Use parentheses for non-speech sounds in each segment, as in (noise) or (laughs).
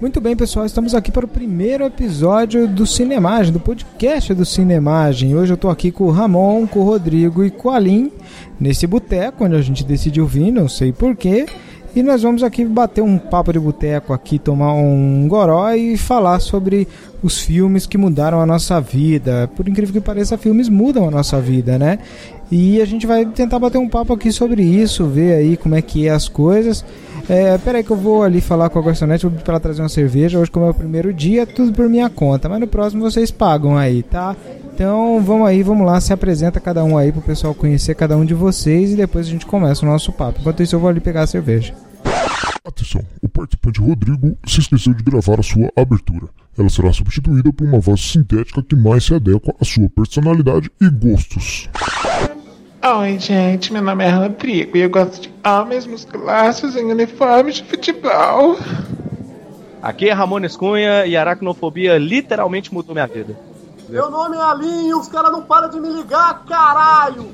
Muito bem, pessoal, estamos aqui para o primeiro episódio do Cinemagem, do podcast do Cinemagem. Hoje eu estou aqui com o Ramon, com o Rodrigo e com a Aline, nesse boteco onde a gente decidiu vir, não sei porquê. E nós vamos aqui bater um papo de boteco aqui, tomar um goró e falar sobre os filmes que mudaram a nossa vida. Por incrível que pareça, filmes mudam a nossa vida, né? E a gente vai tentar bater um papo aqui sobre isso, ver aí como é que é as coisas. É, peraí que eu vou ali falar com a garçonete, para trazer uma cerveja. Hoje como é o primeiro dia, tudo por minha conta. Mas no próximo vocês pagam aí, tá? Então vamos aí, vamos lá, se apresenta cada um aí pro pessoal conhecer cada um de vocês e depois a gente começa o nosso papo. Enquanto isso eu vou ali pegar a cerveja. Atenção, o participante Rodrigo se esqueceu de gravar a sua abertura. Ela será substituída por uma voz sintética que mais se adequa à sua personalidade e gostos. Oi, gente, meu nome é Rodrigo e eu gosto de homens musculares em uniformes de futebol. Aqui é Ramones Cunha e aracnofobia literalmente mudou minha vida. Meu nome é Alinho, os caras não param de me ligar, caralho!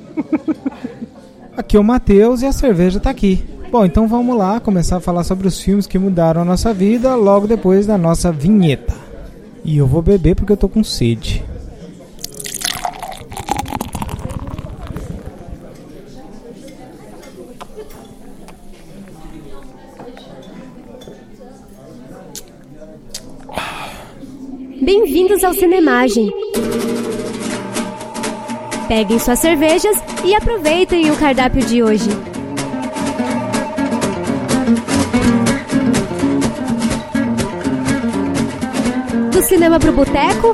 (laughs) Aqui é o Matheus e a cerveja tá aqui. Bom, então vamos lá começar a falar sobre os filmes que mudaram a nossa vida logo depois da nossa vinheta. E eu vou beber porque eu tô com sede. Bem-vindos ao Cinemagem. Peguem suas cervejas e aproveitem o cardápio de hoje. Cinema pro boteco?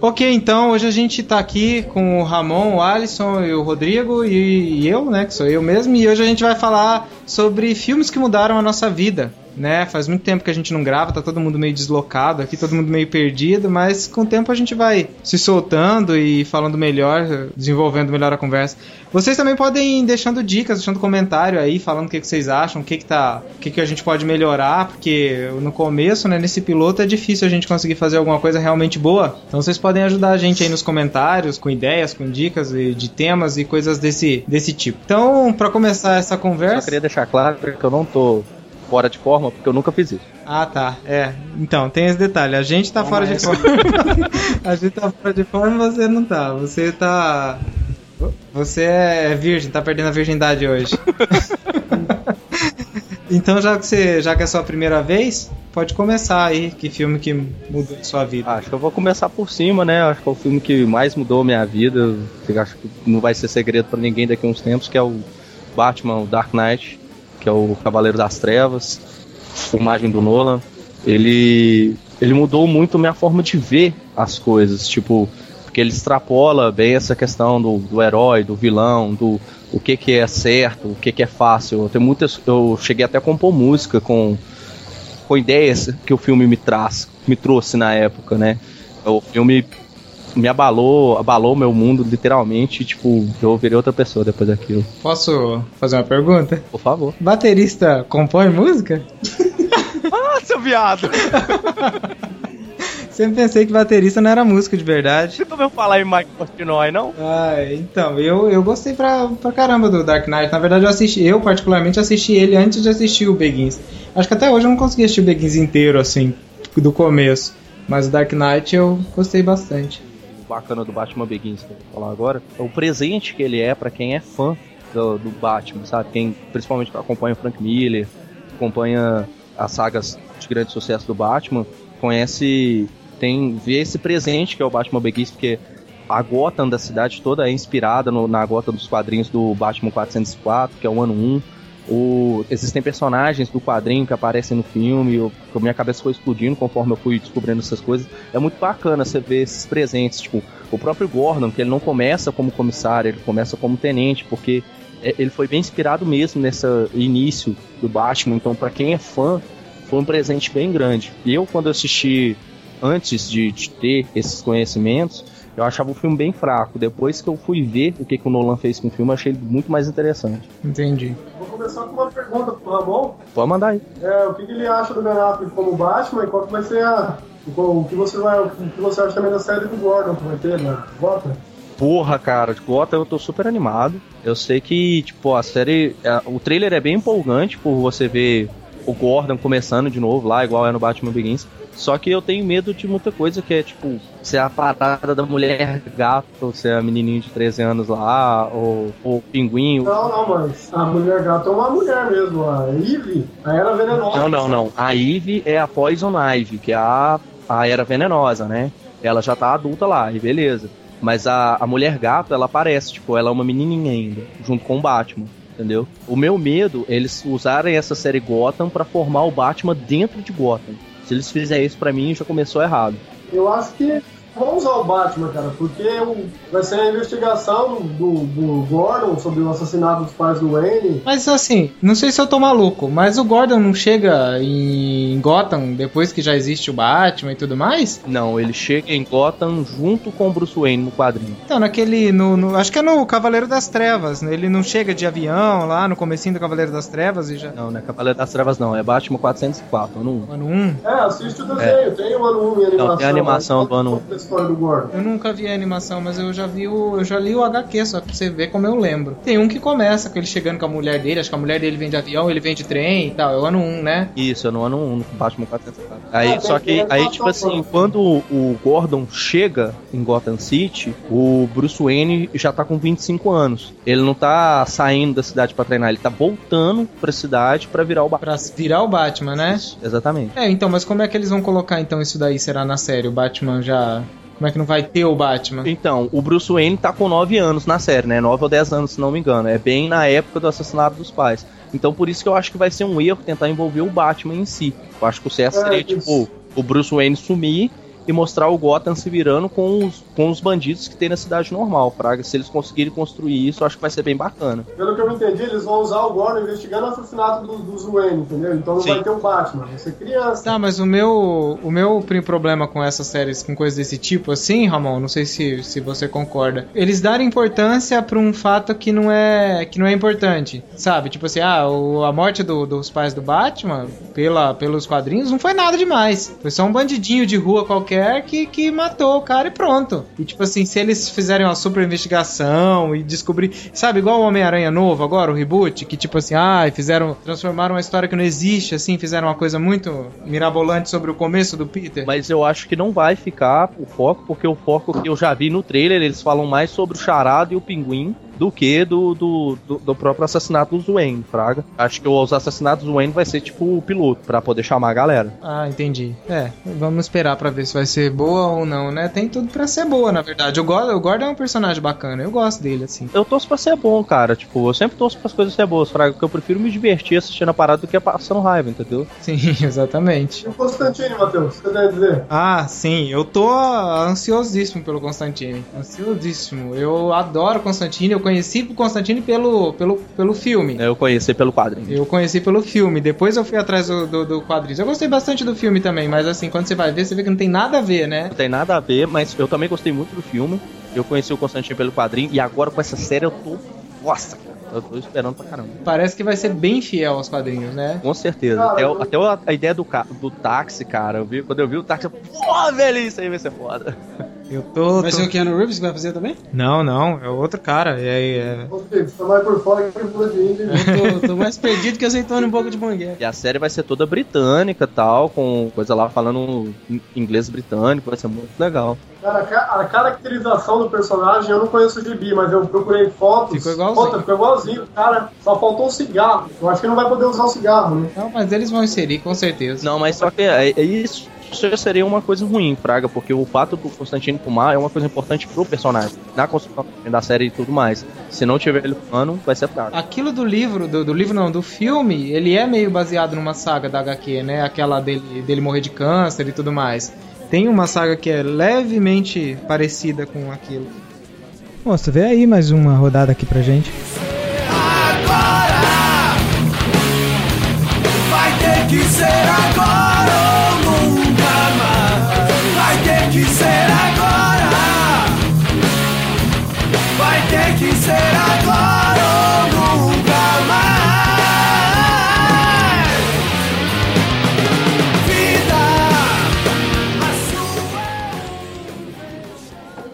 Ok, então hoje a gente tá aqui com o Ramon, o Alisson e o Rodrigo e, e eu, né, que sou eu mesmo, e hoje a gente vai falar sobre filmes que mudaram a nossa vida né? Faz muito tempo que a gente não grava, tá todo mundo meio deslocado aqui, todo mundo meio perdido, mas com o tempo a gente vai se soltando e falando melhor, desenvolvendo melhor a conversa. Vocês também podem ir deixando dicas, deixando comentário aí, falando o que, que vocês acham, o que que tá, o que que a gente pode melhorar, porque no começo, né, nesse piloto é difícil a gente conseguir fazer alguma coisa realmente boa. Então vocês podem ajudar a gente aí nos comentários, com ideias, com dicas de temas e coisas desse, desse tipo. Então, para começar essa conversa, deixar claro que eu não tô fora de forma, porque eu nunca fiz isso. Ah, tá. É. Então, tem esse detalhe. A gente tá Como fora é? de forma. (laughs) a gente tá fora de forma você não tá. Você tá. Você é virgem, tá perdendo a virgindade hoje. (laughs) então, já que, você, já que é a sua primeira vez, pode começar aí. Que filme que mudou a sua vida? Acho que eu vou começar por cima, né? Acho que é o filme que mais mudou a minha vida. Acho que não vai ser segredo para ninguém daqui a uns tempos, que é o Batman, o Dark Knight que é o Cavaleiro das Trevas, filmagem do Nolan, ele, ele mudou muito minha forma de ver as coisas, tipo, porque ele extrapola bem essa questão do, do herói, do vilão, do o que, que é certo, o que, que é fácil. Eu, tenho muitas, eu cheguei até a compor música com, com ideias que o filme me traz, me trouxe na época, né? O filme me abalou, abalou meu mundo literalmente, tipo, eu virei outra pessoa depois daquilo. Posso fazer uma pergunta? Por favor. Baterista compõe música? (laughs) ah, seu viado! (laughs) Sempre pensei que baterista não era música de verdade. Você ouviu falar em Mike Portnoy, não? Ah, então, eu, eu gostei pra, pra caramba do Dark Knight. Na verdade, eu assisti, eu particularmente assisti ele antes de assistir o Begins. Acho que até hoje eu não consegui assistir o Begins inteiro, assim, do começo. Mas o Dark Knight eu gostei bastante bacana do Batman Begins que eu vou falar agora é o presente que ele é para quem é fã do, do, Batman, sabe? Quem principalmente acompanha o Frank Miller, acompanha as sagas de grande sucesso do Batman, conhece, tem vê esse presente que é o Batman Begins, porque a Gotham da cidade toda é inspirada no, na Gotham dos quadrinhos do Batman 404, que é o ano 1 existem personagens do quadrinho que aparecem no filme, minha cabeça foi explodindo conforme eu fui descobrindo essas coisas. É muito bacana você ver esses presentes, tipo, o próprio Gordon, que ele não começa como comissário, ele começa como tenente, porque é, ele foi bem inspirado mesmo nesse início do Batman, então para quem é fã, foi um presente bem grande. E eu, quando assisti antes de, de ter esses conhecimentos, eu achava o filme bem fraco. Depois que eu fui ver o que, que o Nolan fez com o filme, achei ele muito mais interessante. Entendi. Começar com uma pergunta pro Ramon. Pode mandar aí. É, o que, que ele acha do Ben Affleck como Batman e qual que vai ser a. O que você, vai, o que você acha também da série do Gordon que vai ter, né? Bota. Porra, cara, de Gotham eu tô super animado. Eu sei que, tipo, a série. a- o trailer é bem empolgante por você ver o Gordon começando de novo lá, igual é no Batman Begins. Só que eu tenho medo de muita coisa que é, tipo, ser a parada da mulher gato, ou ser a menininha de 13 anos lá, ou ou o pinguim. Não, não, mas a mulher gata é uma mulher mesmo, a Eve, a Era Venenosa. Não, não, não. A Eve é a Poison Ivy, que é a, a Era Venenosa, né? Ela já tá adulta lá, e beleza. Mas a, a Mulher Gato, ela aparece, tipo, ela é uma menininha ainda, junto com o Batman, entendeu? O meu medo é eles usarem essa série Gotham pra formar o Batman dentro de Gotham. Se eles fizerem isso pra mim, já começou errado. Eu acho que Vamos usar o Batman, cara, porque vai ser a investigação do, do, Gordon sobre o assassinato dos pais do Wayne. Mas assim, não sei se eu tô maluco, mas o Gordon não chega em Gotham depois que já existe o Batman e tudo mais? Não, ele chega em Gotham junto com o Bruce Wayne no quadrinho. Então, naquele. No, no acho que é no Cavaleiro das Trevas, né? Ele não chega de avião lá no comecinho do Cavaleiro das Trevas e já. Não, não é Cavaleiro das Trevas, não. É Batman 404, ano 1. Ano 1? É, assiste o desenho, é. tem o ano 1 e a animação. Não, tem a animação do ano 1 história do Gordon. Eu nunca vi a animação, mas eu já vi o. Eu já li o HQ, só pra você ver como eu lembro. Tem um que começa com ele chegando com a mulher dele, acho que a mulher dele vem de avião, ele vem de trem e tal. É o ano 1, né? Isso, é no ano 1, no Batman 404. Aí, Ah, só que, aí, tipo assim, quando o Gordon chega em Gotham City, o Bruce Wayne já tá com 25 anos. Ele não tá saindo da cidade pra treinar, ele tá voltando pra cidade pra virar o Batman. Pra virar o Batman, né? Exatamente. É, então, mas como é que eles vão colocar então isso daí? Será na série? O Batman já. Como é que não vai ter o Batman? Então, o Bruce Wayne tá com 9 anos na série, né? 9 ou 10 anos, se não me engano. É bem na época do assassinato dos pais. Então, por isso que eu acho que vai ser um erro tentar envolver o Batman em si. Eu acho que o certo É, seria, isso. tipo, o Bruce Wayne sumir e mostrar o Gotham se virando com os, com os bandidos que tem na cidade normal, Fraga. Se eles conseguirem construir isso, eu acho que vai ser bem bacana. Pelo que eu entendi, eles vão usar o Gordon investigando o assassinato do- dos Wayne, entendeu? Então não Sim. vai ter o Batman, vai ser criança. Tá, mas o meu, o meu problema com essas séries, com coisas desse tipo, assim, Ramon, não sei se, se você concorda. Eles darem importância pra um fato que não é que não é importante, sabe? Tipo assim, ah, o- a morte do- dos pais do Batman, pela, pelos quadrinhos, não foi nada demais. Foi só um bandidinho de rua qualquer que, que matou o cara e pronto. E tipo assim, se eles fizerem uma super investigação e descobrir, sabe, igual o Homem-Aranha novo agora, o reboot, que tipo assim, ah, fizeram, transformaram uma história que não existe, assim, fizeram uma coisa muito mirabolante sobre o começo do Peter. Mas eu acho que não vai ficar o foco, porque o foco que eu já vi no trailer, eles falam mais sobre o Charado e o Pinguim do que do, do, do, do próprio assassinato do Wayne, Fraga. Acho que os assassinatos do Wayne vai ser tipo o piloto, pra poder chamar a galera. Ah, entendi. É, vamos esperar pra ver se vai ser boa ou não, né? Tem tudo pra ser boa, na verdade. O Gordon, o Gordon é um personagem bacana, eu gosto dele, assim. Eu torço pra ser bom, cara. Tipo, eu sempre torço pras coisas ser boas, Fraga, porque eu prefiro me divertir assistindo a parada do que passando raiva, entendeu? Sim, (laughs) exatamente. E o Constantine, Matheus, o que você a dizer? Ah, sim, eu tô ansiosíssimo pelo Constantine. Ansiosíssimo. Eu adoro Constantine, eu conheci o Constantine pelo, pelo, pelo filme. Eu conheci pelo quadrinho. Eu conheci pelo filme, depois eu fui atrás do, do, do quadrinho. Eu gostei bastante do filme também, mas assim, quando você vai ver, você vê que não tem nada a ver, né? Não tem nada a ver, mas eu também gostei muito do filme. Eu conheci o Constantino pelo quadrinho e agora com essa série eu tô. Nossa, cara. Eu tô esperando pra caramba. Parece que vai ser bem fiel aos quadrinhos, né? Com certeza. Até até o- a ideia do, do táxi, cara. Eu vi, quando eu vi o táxi, eu. Pô, velho, isso aí vai ser foda. (laughs) Eu tô. Vai tô- ser o Keanu Reeves que vai fazer também? Não, não, é outro cara. É, é- Ô, Felipe, você tá mais por fora que de. Eu tô, tô mais perdido que azeitona um pouco de mangueira. E a série vai ser toda britânica tal, com coisa lá falando in- inglês britânico, vai ser muito legal. Cara, a ca- a caracterização do personagem, eu não conheço o Gibi, mas eu procurei fotos. Ficou igualzinho. Puta, ficou igualzinho, cara. Só faltou o cigarro. Eu acho que não vai poder usar o cigarro, né? Não, mas eles vão inserir, com certeza. Não, mas só que é, é isso. Isso já seria uma coisa ruim, Fraga, porque o fato do Constantino fumar é uma coisa importante pro personagem, na construção da série e tudo mais. Se não tiver ele fumando, vai ser fraco. Aquilo do livro, do, do livro não, do filme, ele é meio baseado numa saga da HQ, né? Aquela dele, dele morrer de câncer e tudo mais. Tem uma saga que é levemente parecida com aquilo. Moça, vê aí mais uma rodada aqui pra gente. Vai ter que ser agora que ser agora. Vai ter que ser agora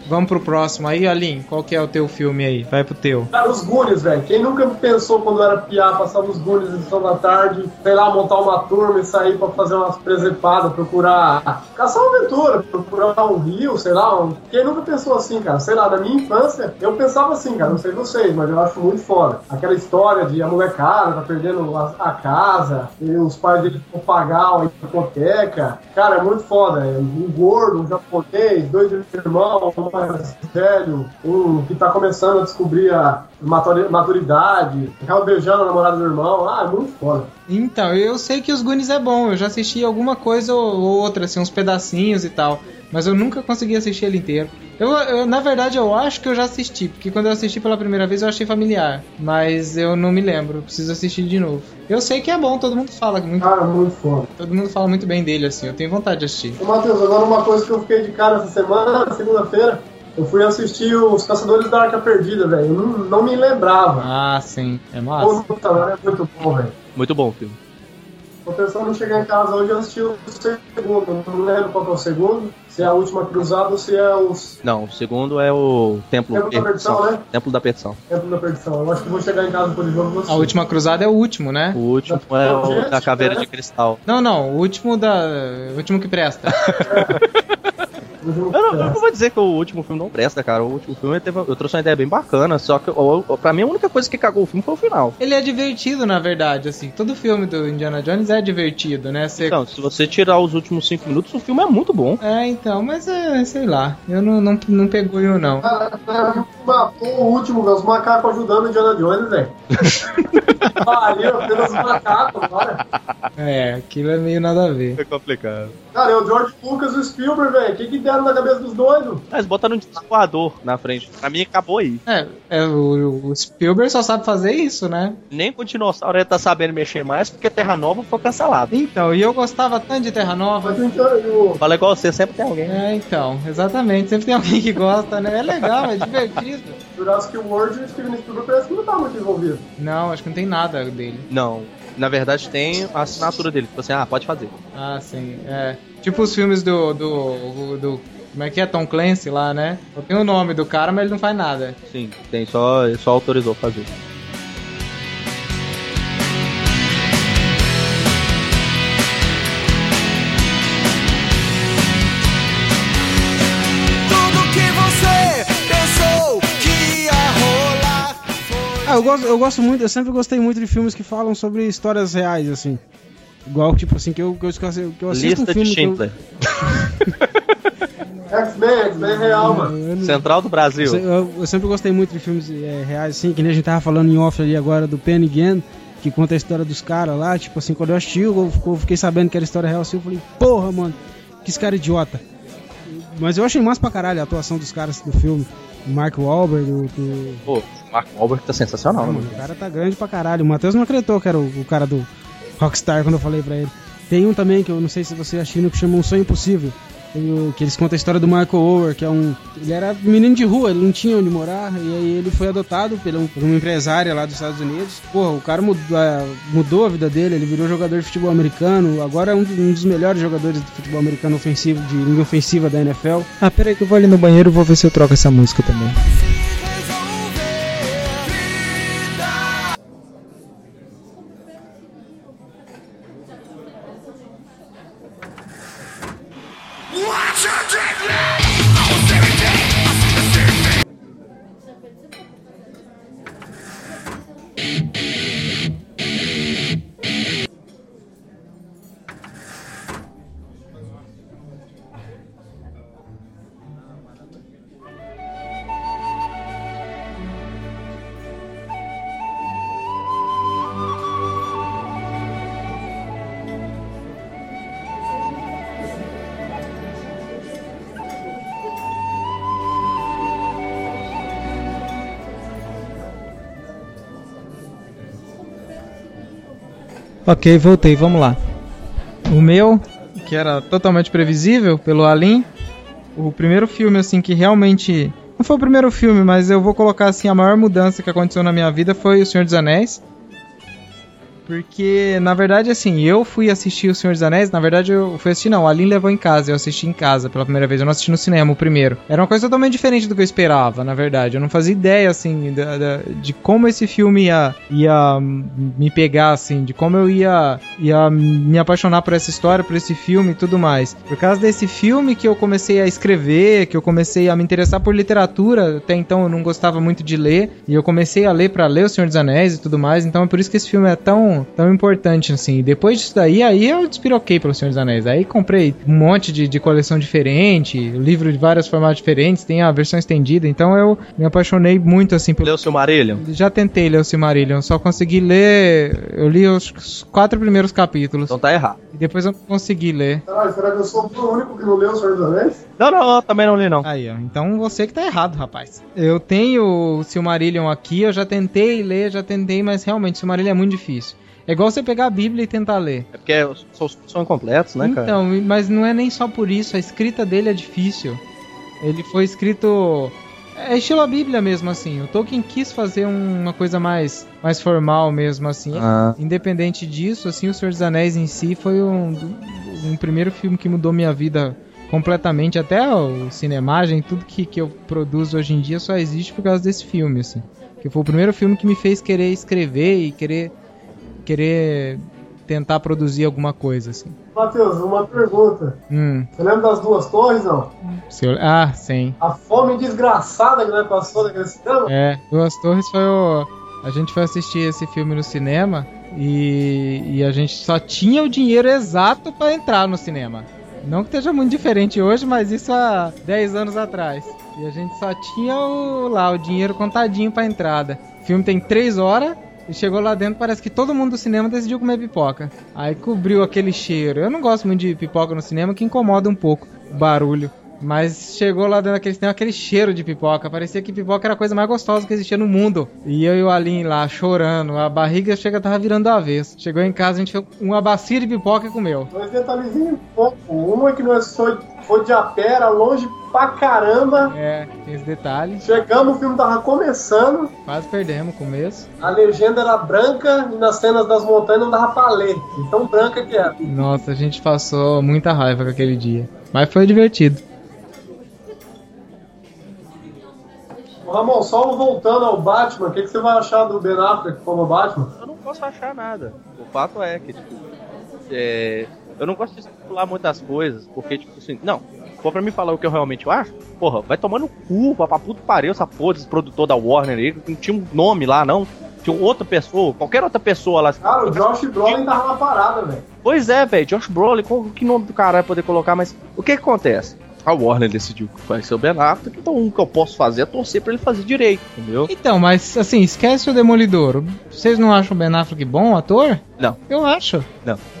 Vamos pro próximo aí, Aline. Qual que é o teu filme aí? Vai pro teu. Cara, os Goonies, velho. Quem nunca pensou quando era piá, passar os Goonies em sessão da tarde, sei lá, montar uma turma e sair pra fazer umas presepadas, procurar. caçar uma aventura, procurar um rio, sei lá. Um... Quem nunca pensou assim, cara? Sei lá, na minha infância, eu pensava assim, cara. Não sei vocês, mas eu acho muito foda. Aquela história de a molecada tá perdendo a, a casa, e os pais dele vão pagar a hipoteca. Cara, é muito foda. É um gordo, um japonês, dois irmãos, um mais velho, um que tá começando a descobrir a maturi- maturidade, acaba beijando a namorada do irmão. Ah, é muito foda. Então, eu sei que os Goonies é bom. Eu já assisti alguma coisa ou outra, assim, uns pedacinhos e tal. Mas eu nunca consegui assistir ele inteiro. Eu, eu, na verdade, eu acho que eu já assisti, porque quando eu assisti pela primeira vez eu achei familiar. Mas eu não me lembro, preciso assistir de novo. Eu sei que é bom, todo mundo fala muito. Cara, muito foda. Todo mundo fala muito bem dele, assim, eu tenho vontade de assistir. Ô, Matheus, agora uma coisa que eu fiquei de cara essa semana, segunda-feira, eu fui assistir os Caçadores da Arca Perdida, velho. Eu não, não me lembrava. Ah, sim, é massa. Puta, mano, é muito bom, velho. Muito bom o filme. Tô pensando em chegar em casa hoje e assistir o segundo. Não lembro qual que é o segundo. Se é a última cruzada ou se é os Não, o segundo é o Templo, Templo da Perdição, né? Templo da Perdição. Templo da Perdição. Eu acho que vou chegar em casa por jogo A última cruzada é o último, né? O último é o da Caveira de Cristal. Não, não, o último da. O último que presta. Jogo (laughs) Eu não, eu é. não vou dizer que o último filme não presta, cara. O último filme teve, eu trouxe uma ideia bem bacana, só que o- o- pra mim a única coisa que cagou o filme foi o final. Ele é divertido, na verdade, assim. Todo filme do Indiana Jones é divertido, né? Você- Então, se você tirar os últimos cinco minutos, o filme é muito bom. É, então, mas é, sei lá. Eu não, não, não pegou eu, não. Cara, matou o último, velho. Os macacos ajudando o Indiana Jones, velho. (laughs) Pariu, apenas os macacos, cara. É, aquilo é meio nada a ver. É complicado. Cara, é o George Lucas e o Spielberg, velho. O que, que deram na cabeça dos doidos? Mas botaram um voador na frente. Pra mim acabou aí. É, é o, o Spielberg só sabe fazer isso, né? Nem com o dinossauro ele tá sabendo mexer mais, porque Terra Nova foi cancelado. Então, e eu gostava tanto de Terra Nova. Mas o Indiana- o- Fala igual você, sempre tem alguém. É, então, exatamente. Sempre tem alguém que gosta, né? É legal, é divertido. Jurassic World e o Steven Spielberg parece que não tá muito envolvido. Não, acho que não tem nada dele. Não. Na verdade tem a assinatura dele. Tipo assim, ah, pode fazer. Ah, sim, é. Tipo os filmes do. do. do como é que é? Tom Clancy lá, né? Só tem o nome do cara, mas ele não faz nada. Sim, tem, só, ele só autorizou fazer. Eu gosto, eu gosto muito, eu sempre gostei muito de filmes que falam sobre histórias reais, assim. Igual, tipo assim, que eu, que eu, que eu assisto Lista um filme de Schindler. (laughs) X-Men, X-Men é real, mano. Central do Brasil. Eu, eu sempre gostei muito de filmes é, reais, assim, que nem a gente tava falando em off ali agora do Penny Gun, que conta a história dos caras lá, tipo assim, quando eu assisti, eu, eu fiquei sabendo que era história real assim, eu falei, porra, mano, que esse cara é idiota. Mas eu achei massa pra caralho a atuação dos caras do filme. O Mark Wahlberg, o, o, Pô, o Mark Wahlberg tá sensacional, né, mano, o cara tá grande pra caralho. O Matheus não acreditou que era o, o cara do Rockstar quando eu falei pra ele. Tem um também que eu não sei se você assistiu que chama Um Sonho Impossível. Que eles contam a história do Marco Ower, que é um. Ele era menino de rua, ele não tinha onde morar, e aí ele foi adotado por, um, por uma empresária lá dos Estados Unidos. Porra, o cara mudou, a- mudou a vida dele, ele virou jogador de futebol americano, agora é um, um dos melhores jogadores de futebol americano ofensivo, de linha ofensiva da NFL. Ah, peraí que eu vou ali no banheiro e vou ver se eu troco essa música também. Ok, voltei, vamos lá. O meu, que era totalmente previsível pelo Alin, o primeiro filme assim que realmente não foi o primeiro filme, mas eu vou colocar assim a maior mudança que aconteceu na minha vida foi O Senhor dos Anéis. Porque, na verdade, assim, eu fui assistir O Senhor dos Anéis, na verdade eu fui assistir não, a Aline levou em casa, eu assisti em casa pela primeira vez, eu não assisti no cinema o primeiro. Era uma coisa totalmente diferente do que eu esperava, na verdade. Eu não fazia ideia, assim, da- da- de como esse filme ia, ia me pegar, assim, de como eu ia, ia me apaixonar por essa história, por esse filme e tudo mais. Por causa desse filme que eu comecei a escrever, que eu comecei a me interessar por literatura, até então eu não gostava muito de ler, e eu comecei a ler pra ler O Senhor dos Anéis e tudo mais, então é por isso que esse filme é tão, tão importante, assim. Depois disso daí, aí eu despiroquei pelo Senhor dos Anéis. Aí comprei um monte de, de coleção diferente, livro de vários formatos diferentes, tem a versão estendida, então eu me apaixonei muito, assim, pelo... Leu o Silmarillion? Já tentei ler o Silmarillion, só consegui ler. Eu li os quatro primeiros capítulos. Então tá errado. E depois eu não consegui ler. Caralho, será que eu sou o único que não leu o Senhor dos Anéis? Não, não, eu também não li não. Aí, ó. Então você que tá errado, rapaz. Eu tenho o Silmarillion aqui, eu já tentei ler, já tentei, mas realmente o Silmarillion é muito difícil. É igual você pegar a Bíblia e tentar ler. É porque são, são incompletos, né, cara? Então, mas não é nem só por isso, a escrita dele é difícil. Ele foi escrito. É estilo a Bíblia mesmo, assim. O Tolkien quis fazer um- uma coisa mais, mais formal mesmo, assim. Ah. Independente disso, assim, O Senhor dos Anéis em si foi um, um primeiro filme que mudou minha vida completamente. Até o cinemagem, tudo que, que eu produzo hoje em dia só existe por causa desse filme, assim. Que foi o primeiro filme que me fez querer escrever e querer, querer tentar produzir alguma coisa, assim. Matheus, uma pergunta. Hum, Você lembra das duas torres, não? se eu- ah, sim. A fome desgraçada que nós passou naquele cinema? É, Duas Torres foi o. A gente foi assistir esse filme no cinema e, e a gente só tinha o dinheiro exato pra entrar no cinema. Não que esteja muito diferente hoje, mas isso há 10 anos atrás. E a gente só tinha o, lá o dinheiro contadinho pra entrada. O filme tem 3 horas e chegou lá dentro, parece que todo mundo do cinema decidiu comer pipoca. Aí cobriu aquele cheiro. Eu não gosto muito de pipoca no cinema, que incomoda um pouco o barulho. Mas chegou lá dentro daquele cinema aquele cheiro de pipoca. Parecia que pipoca era a coisa mais gostosa que existia no mundo. E eu e o Aline lá chorando. A barriga chega tava virando do avesso. Chegou em casa, a gente fez uma bacia de pipoca e comeu. Dois detalhezinhos pouco. Uma é que nós foi, foi de a pé, era longe pra caramba. É, tem esse detalhe. Chegamos, o filme tava começando, Quase perdemos o começo. a legenda era branca e nas cenas das montanhas não dava pra ler. Então branca que era. Nossa, a gente passou muita raiva com aquele dia. Mas foi divertido. Ramon, só voltando ao Batman, o que, que você vai achar do Ben Affleck como Batman? Eu não posso achar nada. O fato é que, tipo, é, eu não gosto de especular muitas coisas, porque, tipo assim, não, se for pra mim falar o que eu realmente acho, porra, vai tomar no cu, vai pra puto pariu essa porra desse produtor da Warner aí, que não tinha um nome lá, não. Tinha outra pessoa, qualquer outra pessoa lá. Cara, o Josh Brolin tava na parada, velho. Pois é, velho, Josh Brolin, qual que nome do caralho poder colocar, mas o que que acontece? A Warner decidiu que vai ser o Ben Affleck, então o que eu posso fazer é torcer pra ele fazer direito, entendeu? Então, mas assim, esquece o Demolidor. Vocês não acham o Ben Affleck bom ator? Não. Eu acho.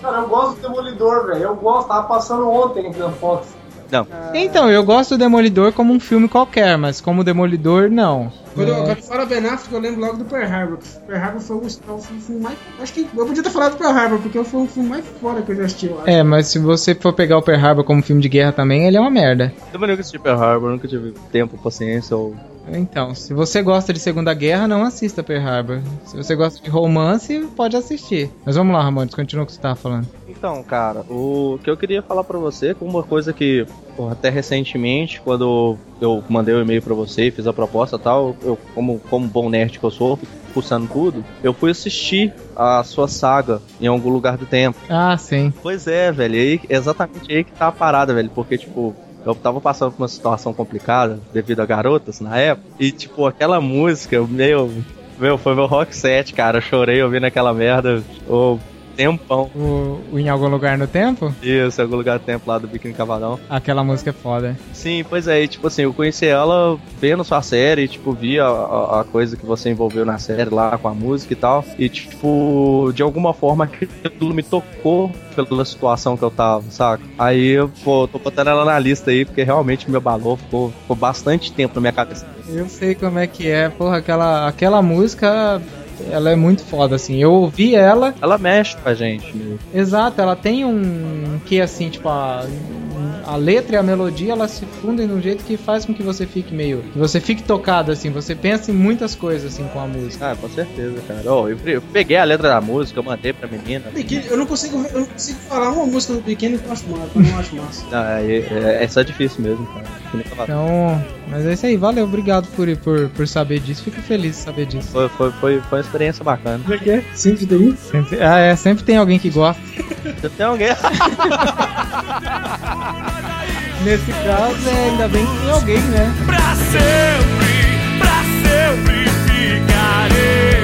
Cara, eu gosto do Demolidor, velho. Eu gosto, tava passando ontem aqui na Fox. Não. Então, eu gosto do Demolidor como um filme qualquer, mas como Demolidor, não. Quando, eu, É. quando fala Ben Affleck, eu lembro logo do Pearl Harbor. Pearl Harbor foi o, o filme mais. Acho que eu podia ter falado do Pearl Harbor, porque foi o filme mais fora que eu já assisti. Eu acho. É, mas se você for pegar o Pearl Harbor como filme de guerra também, ele é uma merda. Eu nunca assisti Pearl Harbor, nunca tive tempo, paciência ou Então, se você gosta de Segunda Guerra, não assista Pearl Harbor. Se você gosta de romance, pode assistir. Mas vamos lá, Ramones, continua o que você tava falando. Então, cara, o que eu queria falar pra você, com uma coisa que porra, até recentemente, quando eu mandei o um e-mail pra você e fiz a proposta e tal, eu, como, como bom nerd que eu sou, pulsando tudo, eu fui assistir a sua saga em algum lugar do tempo. Ah, sim. Pois é, velho, aí, exatamente aí que tá a parada, velho, porque, tipo, eu tava passando por uma situação complicada devido a garotas na época, e, tipo, aquela música, meu, meu, foi meu rock set, cara, eu chorei ouvindo aquela merda, o tempão. O, o Em Algum Lugar no Tempo? Isso, algum lugar do tempo lá do Biquíni Cavadão. Aquela música é foda. Sim, pois é, e, tipo assim, eu conheci ela vendo sua série, tipo, vi a, a, a coisa que você envolveu na série lá com a música e tal. E, tipo, de alguma forma aquilo me tocou pela situação que eu tava, saca? Aí eu, pô, tô botando ela na lista aí, porque realmente me abalou, ficou, ficou bastante tempo na minha cabeça. Eu sei como é que é, porra, aquela, aquela música, ela é muito foda, assim. Eu ouvi ela, Ela mexe com a gente, exato, ela tem um que assim, tipo, a, a letra e a melodia elas se fundem de um jeito que faz com que você fique meio. que você fique tocado, assim, você pensa em muitas coisas assim com a música. Ah, com certeza, cara. Ó, eu, eu peguei a letra da música, eu mandei pra menina. Pequeno, eu não consigo, eu não consigo falar uma música do pequeno que eu acho massa. Eu não acho massa. (laughs) Ah, é, é, é só difícil mesmo, cara. Então, mas é isso aí, valeu, obrigado por, por, por saber disso, fico feliz de saber disso. Foi, foi, foi, foi uma experiência bacana. Como é que é? Simples daí? Sempre, ah, é, sempre tem alguém que gosta. Você (laughs) tem alguém. (laughs) Nesse caso, é, ainda bem que tem alguém, né? Pra sempre, pra sempre ficaremos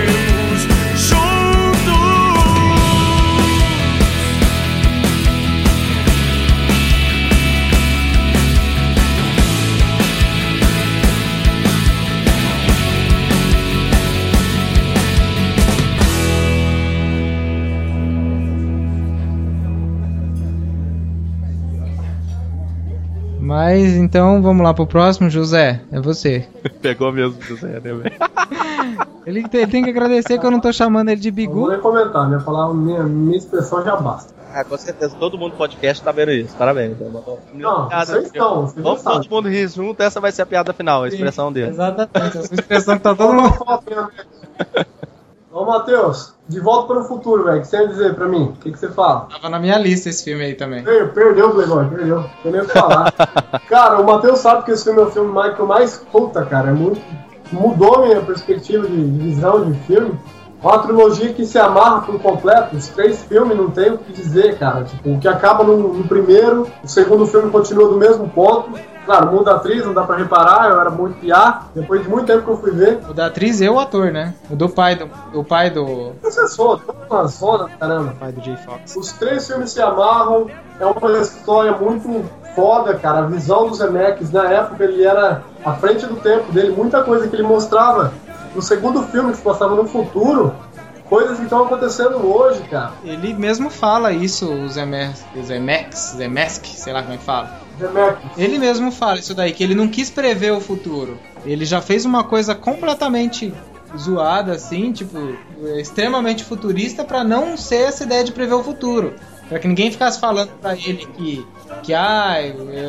Mas então vamos lá pro próximo, José. É você. (laughs) Pegou mesmo, José, né, velho? (laughs) Ele tem, ele tem que agradecer que eu não tô chamando ele de Não vou Bigu. nem comentar, minha palavra, minha, minha expressão já basta. Ah, com certeza. Todo mundo do podcast tá vendo isso. Parabéns. Então, Não, Piada, vocês estão, vocês já Vamos todo mundo rir junto, essa vai ser a piada final, a expressão dele. Exatamente, essa expressão que tá todo mundo. (laughs) Ô, Matheus, de volta para o futuro, velho. O que você ia dizer pra mim? O que, que você fala? Tava na minha lista esse filme aí também. Per- Perdeu, Playboy, perdeu. Não tem nem o que falar. (laughs) cara, o Matheus sabe que esse filme é o filme mais, que eu mais puta, cara. É muito. Mudou minha perspectiva de, de visão de filme. É uma trilogia que se amarra por completo. Os três filmes não tem o que dizer, cara. Tipo, o que acaba no, no primeiro, o segundo filme continua do mesmo ponto. Claro, muda a atriz, não dá pra reparar, eu era muito piá. Depois de muito tempo que eu fui ver, O da atriz e o ator, né? O do pai do. O pai do. processou, uma zona, caramba. pai do Jay Fox. Os três filmes se amarram, é uma história muito foda, cara. A visão dos Zemeckis, na época, ele era à frente do tempo dele. Muita coisa que ele mostrava no segundo filme, que se passava no futuro, coisas que estão acontecendo hoje, cara. Ele mesmo fala isso, o Zemex, Zemex, Zemesk, sei lá como é que fala. Zemeckis. Ele mesmo fala isso daí, que ele não quis prever o futuro. Ele já fez uma coisa completamente zoada, assim, tipo, extremamente futurista pra não ser essa ideia de prever o futuro. Pra que ninguém ficasse falando pra ele que, que ah,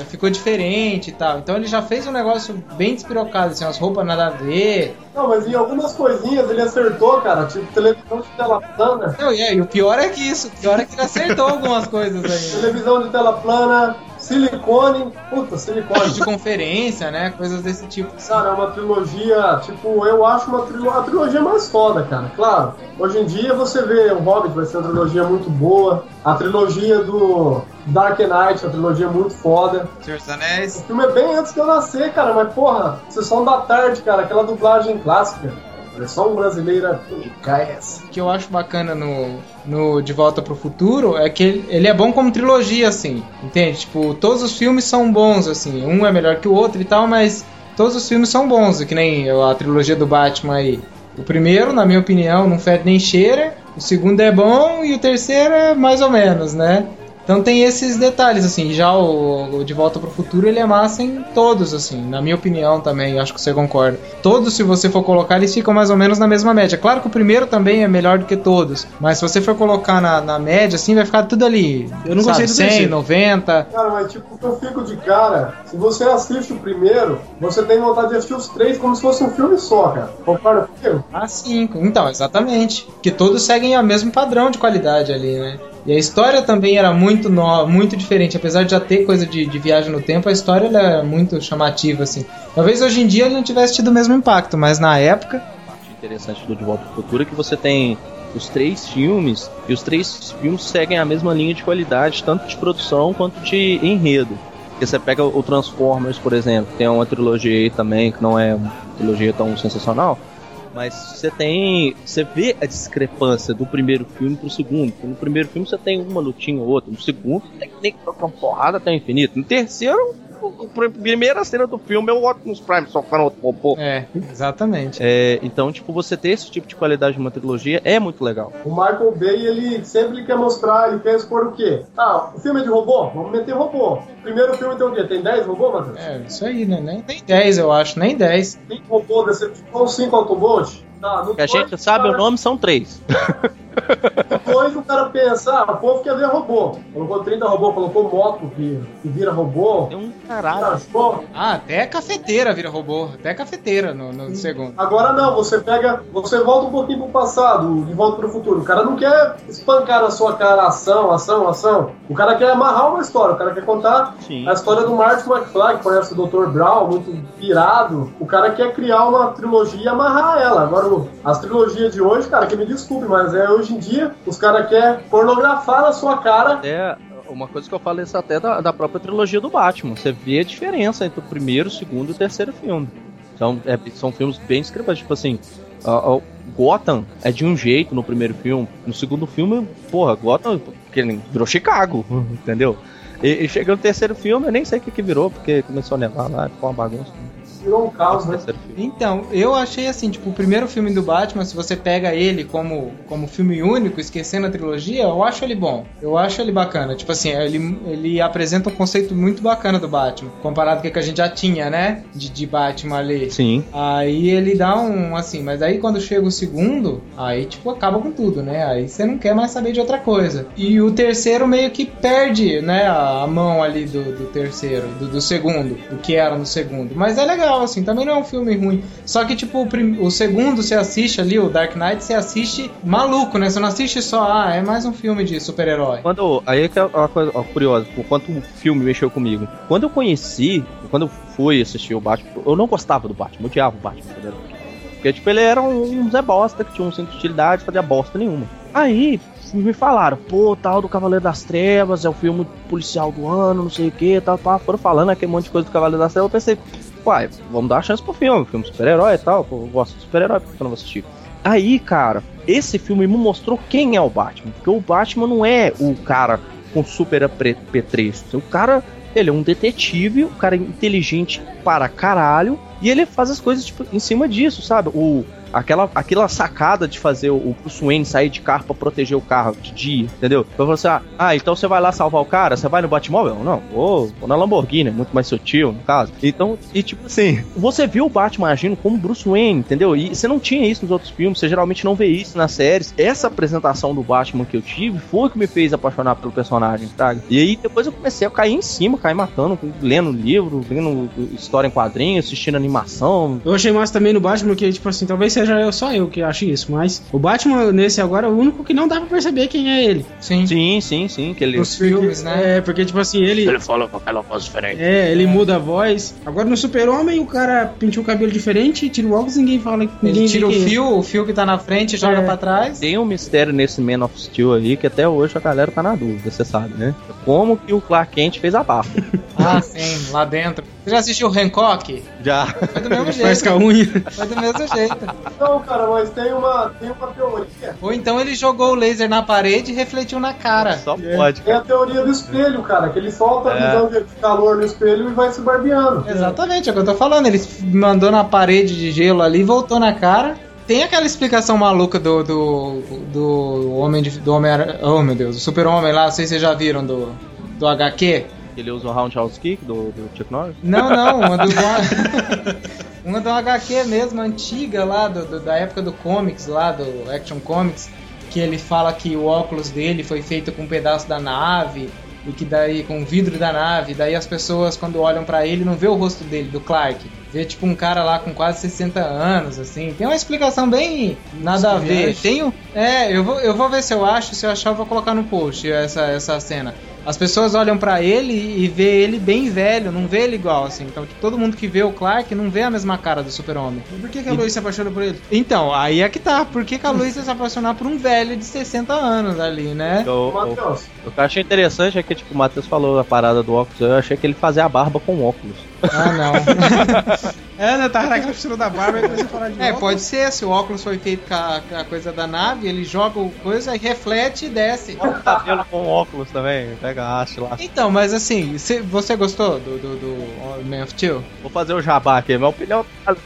ficou diferente e tal. Então ele já fez um negócio bem despirocado, assim, umas roupas nada a ver. Não, mas em algumas coisinhas ele acertou, cara. Tipo, televisão de tela plana. Não, e, aí, o pior é que isso, o pior é que ele acertou algumas coisas aí. Televisão de tela plana, silicone. Puta, silicone. De conferência, né? Coisas desse tipo. Cara, é uma trilogia, tipo, eu acho uma trilo a trilogia mais foda, cara. Claro, hoje em dia você vê o Hobbit vai ser uma trilogia muito boa. A trilogia do Dark Knight, é uma trilogia muito foda. Senhor dos Anéis. O filme é bem antes de eu nascer, cara, mas porra, Sessão da Tarde, cara, aquela dublagem clássica. Versão brasileira, KS. O que eu acho bacana no, no De Volta pro Futuro é que ele, ele é bom como trilogia, assim, entende? Tipo, todos os filmes são bons, assim, um é melhor que o outro e tal, mas todos os filmes são bons, que nem a trilogia do Batman aí. O primeiro, na minha opinião, não fede nem cheira, o segundo é bom e o terceiro é mais ou menos, né? Então tem esses detalhes, assim, já o, o De Volta pro Futuro ele é massa em todos, assim, na minha opinião também, acho que você concorda. Todos, se você for colocar, eles ficam mais ou menos na mesma média. Claro que o primeiro também é melhor do que todos, mas se você for colocar na, na média, assim, vai ficar tudo ali. Eu não sabe, gostei do 100, terceiro. 90. Cara, mas tipo, eu fico de cara, se você assiste o primeiro, você tem vontade de assistir os três como se fosse um filme só, cara. Concorda comigo? Ah, sim. Então, exatamente. Que todos seguem o mesmo padrão de qualidade ali, né? E a história também era muito no, muito diferente. Apesar de já ter coisa de, de viagem no tempo, a história ela é muito chamativa, assim. Talvez hoje em dia ele não tivesse tido o mesmo impacto, mas na época. parte interessante do De Volta ao Futuro é que você tem os três filmes e os três filmes seguem a mesma linha de qualidade, tanto de produção quanto de enredo. Porque você pega o Transformers, por exemplo, tem uma trilogia aí também que não é uma trilogia tão sensacional, mas você tem. Você vê a discrepância do primeiro filme pro segundo. Porque no primeiro filme você tem uma lutinha ou outra. No segundo, tem que trocar uma porrada até o infinito. No terceiro, a primeira cena do filme é o Optimus Prime socando outro popô. É, exatamente. É, então, tipo, você ter esse tipo de qualidade de uma trilogia é muito legal. O Michael Bay, ele sempre quer mostrar, ele quer expor o quê? Ah, o filme é de robô? Vamos meter robô. Primeiro filme tem o quê? Tem 10 robôs, Matheus? É, isso aí, né? Nem, nem 10, eu acho, nem 10. 5 robôs, Decepticon, 5 Autobot? Tá, Que a gente sabe cara, o nome são três. (laughs) Depois o cara pensa, ah, o povo quer ver robô. Colocou 30 robô, colocou moto que, que vira robô. Tem um caralho. Ah, até cafeteira vira robô. Até cafeteira no, no segundo. Agora não, você pega, você volta um pouquinho pro passado, de volta pro futuro. O cara não quer espancar na sua cara ação, ação, ação. O cara quer amarrar uma história, o cara quer contar Sim. a história do Martin McFly, que conhece o Dr. Brown, muito pirado. O cara quer criar uma trilogia e amarrar ela. Agora, as trilogias de hoje, cara, que me desculpe, mas é hoje em dia, os caras querem pornografar na sua cara. É uma coisa que eu falei isso até da, da própria trilogia do Batman. Você vê a diferença entre o primeiro, o segundo e o terceiro filme. São, é, são filmes bem descrevados. Tipo assim, a- a- Gotham é de um jeito no primeiro filme. No segundo filme, porra, Gotham virou Chicago, (laughs) entendeu? E, e chegou no terceiro filme, eu nem sei o que, que virou, porque começou a nevar lá, ficou uma bagunça. Virou um caos, né? Então, eu achei assim, tipo, o primeiro filme do Batman, se você pega ele como, como filme único, esquecendo a trilogia, eu acho ele bom. Eu acho ele bacana. Tipo assim, ele, ele apresenta um conceito muito bacana do Batman, comparado com o que a gente já tinha, né? De, de Batman ali. Sim. Aí ele dá um, assim, mas aí quando chega o segundo, aí tipo acaba com tudo, né? Aí você não quer mais saber de outra coisa. E o terceiro meio que perde, né, a, a mão ali do, do terceiro, do, do segundo, do que era no segundo. Mas é legal, assim, também não é um filme ruim. Só que tipo, o, prim- o segundo você assiste ali, o Dark Knight, você assiste maluco, né? Você não assiste só, ah, é mais um filme de super-herói. Quando, aí é que é uma coisa curiosa, por quanto o filme mexeu comigo. Quando eu conheci, quando eu fui assistir o Batman, eu não gostava do Batman, eu odiava o Batman. Entendeu? Porque, tipo, ele era um, um Zé Bosta, que tinha um centro de utilidade, fazia bosta nenhuma. Aí, me falaram, pô, tal do Cavaleiro das Trevas, é o filme policial do ano, não sei o que, tal, tal. Foram falando aquele monte de coisa do Cavaleiro das Trevas, eu pensei, uai, vamos dar uma chance pro filme, filme super-herói e tal, eu gosto de super-herói, por que eu não vou assistir? Aí, cara, esse filme me mostrou quem é o Batman. Porque o Batman não é o cara com super apetrecho. O cara, ele é um detetive, um cara inteligente para caralho. E ele faz as coisas tipo, em cima disso, sabe? O, aquela, aquela sacada de fazer o, Bruce Wayne sair de carro pra proteger o carro de dia, entendeu? Pra falar assim, ah, ah, então você vai lá salvar o cara, você vai no Batmóvel? Não, vou na Lamborghini, muito mais sutil, no caso. Então, e tipo assim, você viu o Batman agindo como Bruce Wayne, entendeu? E você não tinha isso nos outros filmes, você geralmente não vê isso nas séries. Essa apresentação do Batman que eu tive foi o que me fez apaixonar pelo personagem, sabe? E aí depois eu comecei a cair em cima, cair matando, lendo livro, lendo história em quadrinhos, assistindo animação. Eu achei massa também no Batman que, tipo assim, talvez seja eu, só eu que acho isso, mas o Batman nesse agora é o único que não dá pra perceber quem é ele. Sim. Sim, sim, sim, que ele... Nos filmes, né? É, porque, tipo assim, ele. fala com aquela voz diferente. É, ele muda a voz. Agora no Super-Homem o cara pintou o cabelo diferente, tira o óculos e ninguém fala. Ninguém Ele tira o é. fio, o fio que tá na frente e joga É. pra trás. Tem um mistério nesse Man of Steel aí que até hoje a galera tá na dúvida, você sabe, né? Como que o Clark Kent fez a barba? (laughs) Ah, sim, lá dentro. Você já assistiu Hancock? Já. Foi do mesmo Faz com a jeito. unha. Foi do mesmo jeito. Não, cara, mas tem uma, tem uma teoria. Ou então ele jogou o laser na parede e refletiu na cara. Só pode. Tem a teoria do espelho, cara, que ele solta a É. visão de calor no espelho e vai se barbeando. Exatamente, é o que eu tô falando. Ele mandou na parede de gelo ali, voltou na cara. Tem aquela explicação maluca do, do, do Homem de, do Homem Oh meu Deus, do Super-Homem lá, não sei se vocês já viram do, do HQ. Ele usa o Roundhouse Kick do, do Chuck Norris? Não, não, (laughs) uma do. (laughs) uma do HQ mesmo, antiga lá, do, do- da época do comics, lá, do Action Comics, que ele fala que o óculos dele foi feito com um pedaço da nave, e que daí, com o vidro da nave, daí as pessoas quando olham pra ele não vê o rosto dele, do Clark. Vê tipo um cara lá com quase 60 anos, assim. Tem uma explicação bem nada a ver. Tem um, é, eu vou, eu vou ver se eu acho, se eu achar eu vou colocar no post essa, essa cena. As pessoas olham pra ele e vê ele bem velho, não vê ele igual, assim. Então, tipo, todo mundo que vê o Clark não vê a mesma cara do super-homem. Por que, que a Lois se apaixona por ele? Então, aí é que tá. Por que, que a Luísa se apaixonar por um velho de 60 anos ali, né? Eu, Matheus, o que eu achei interessante é que, tipo, o Matheus falou a parada do óculos, eu achei que ele fazia a barba com óculos. Ah, não. (laughs) É, né? Tava naquela costura da barba e começa a falar de É, óculos. pode ser. Se o óculos foi feito com a, com a coisa da nave, ele joga o coisa e reflete e desce. O cabelo com óculos também, pega a haste lá. Então, mas assim, cê- você gostou do, do, do Man of Steel? Vou fazer o jabá aqui, minha opinião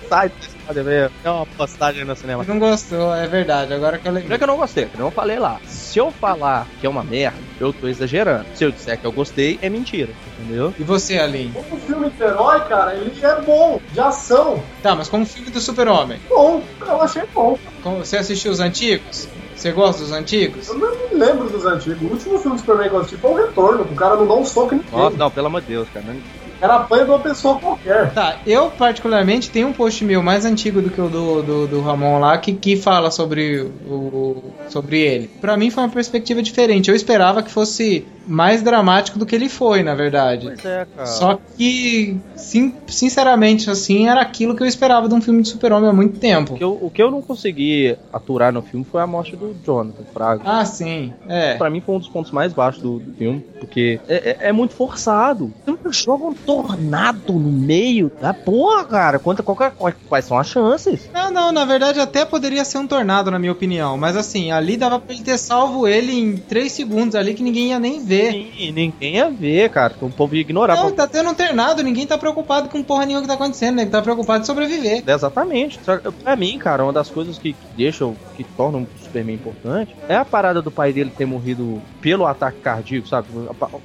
tá no site, vocês podem ver. Tem uma postagem no cinema. Não gostou, é verdade. Agora que eu Não é que eu não gostei, que não falei lá. Se eu falar que é uma merda, eu tô exagerando. Se eu disser que eu gostei, é mentira, entendeu? E você, Aline? como filme de herói, cara, ele é bom, de ação. Tá, mas como filme do Super-Homem? Bom, eu achei bom. Como- Você assistiu os antigos? Você gosta dos antigos? Eu não me lembro dos antigos. O último filme do Superman que eu assisti foi o Retorno. O cara não dá um soco em ninguém. Nossa, não, pelo amor de Deus, cara. Era apanha de uma pessoa qualquer. Tá, eu particularmente tenho um post meu mais antigo do que o do, do, do Ramon lá que, que fala sobre o sobre ele. Pra mim foi uma perspectiva diferente. Eu esperava que fosse mais dramático do que ele foi, na verdade. Pois é, cara. Só que, sim, sinceramente, assim, era aquilo que eu esperava de um filme de super-homem há muito tempo. O que, eu, o que eu não consegui aturar no filme foi a morte do Jonathan Fraga. Ah, sim, é. Pra mim foi um dos pontos mais baixos do, do filme, porque é, é- é muito forçado. Joga um tornado no meio da porra, cara. Quanto, qualquer, quais são as chances? Não, não, na verdade até poderia ser um tornado, na minha opinião. Mas assim, ali dava pra ele ter salvo ele em 3 segundos ali que ninguém ia nem ver. E ninguém ia ver, cara. O povo ia ignorar. Não, tá tendo um tornado, ninguém tá preocupado com porra nenhuma que tá acontecendo, né? Tá preocupado em sobreviver. Exatamente. Só que, Pra mim, cara, uma das coisas que, que deixam, que tornam o Superman importante é a parada do pai dele ter morrido pelo ataque cardíaco, sabe?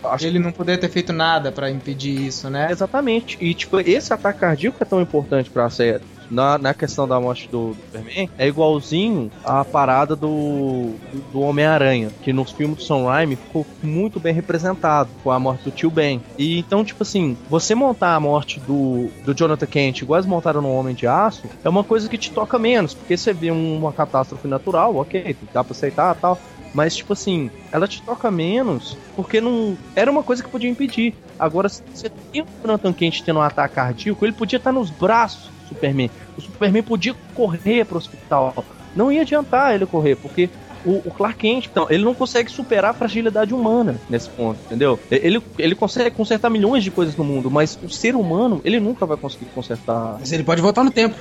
Acho Ele não poder ter feito nada pra impedir isso, né? Exatamente. E, tipo, esse ataque cardíaco é tão importante pra série. Na, na questão da morte do, do Superman, é igualzinho à parada do, do, do Homem-Aranha, que nos filmes do Sam Raimi ficou muito bem representado, foi a morte do tio Ben. E então, tipo assim, você montar a morte do, do Jonathan Kent igual eles montaram no Homem de Aço, é uma coisa que te toca menos, porque você vê uma catástrofe natural, ok, dá pra aceitar tal, mas, tipo assim, ela te toca menos porque não. Era uma coisa que podia impedir. Agora, se você tem o Jonathan Kent tendo um ataque cardíaco, ele podia estar nos braços Superman. O Superman podia correr pro hospital. Não ia adiantar ele correr, porque o, o Clark Kent, então, ele não consegue superar a fragilidade humana nesse ponto, entendeu? Ele, ele consegue consertar milhões de coisas no mundo, mas o ser humano, ele nunca vai conseguir consertar. Mas ele pode voltar no tempo.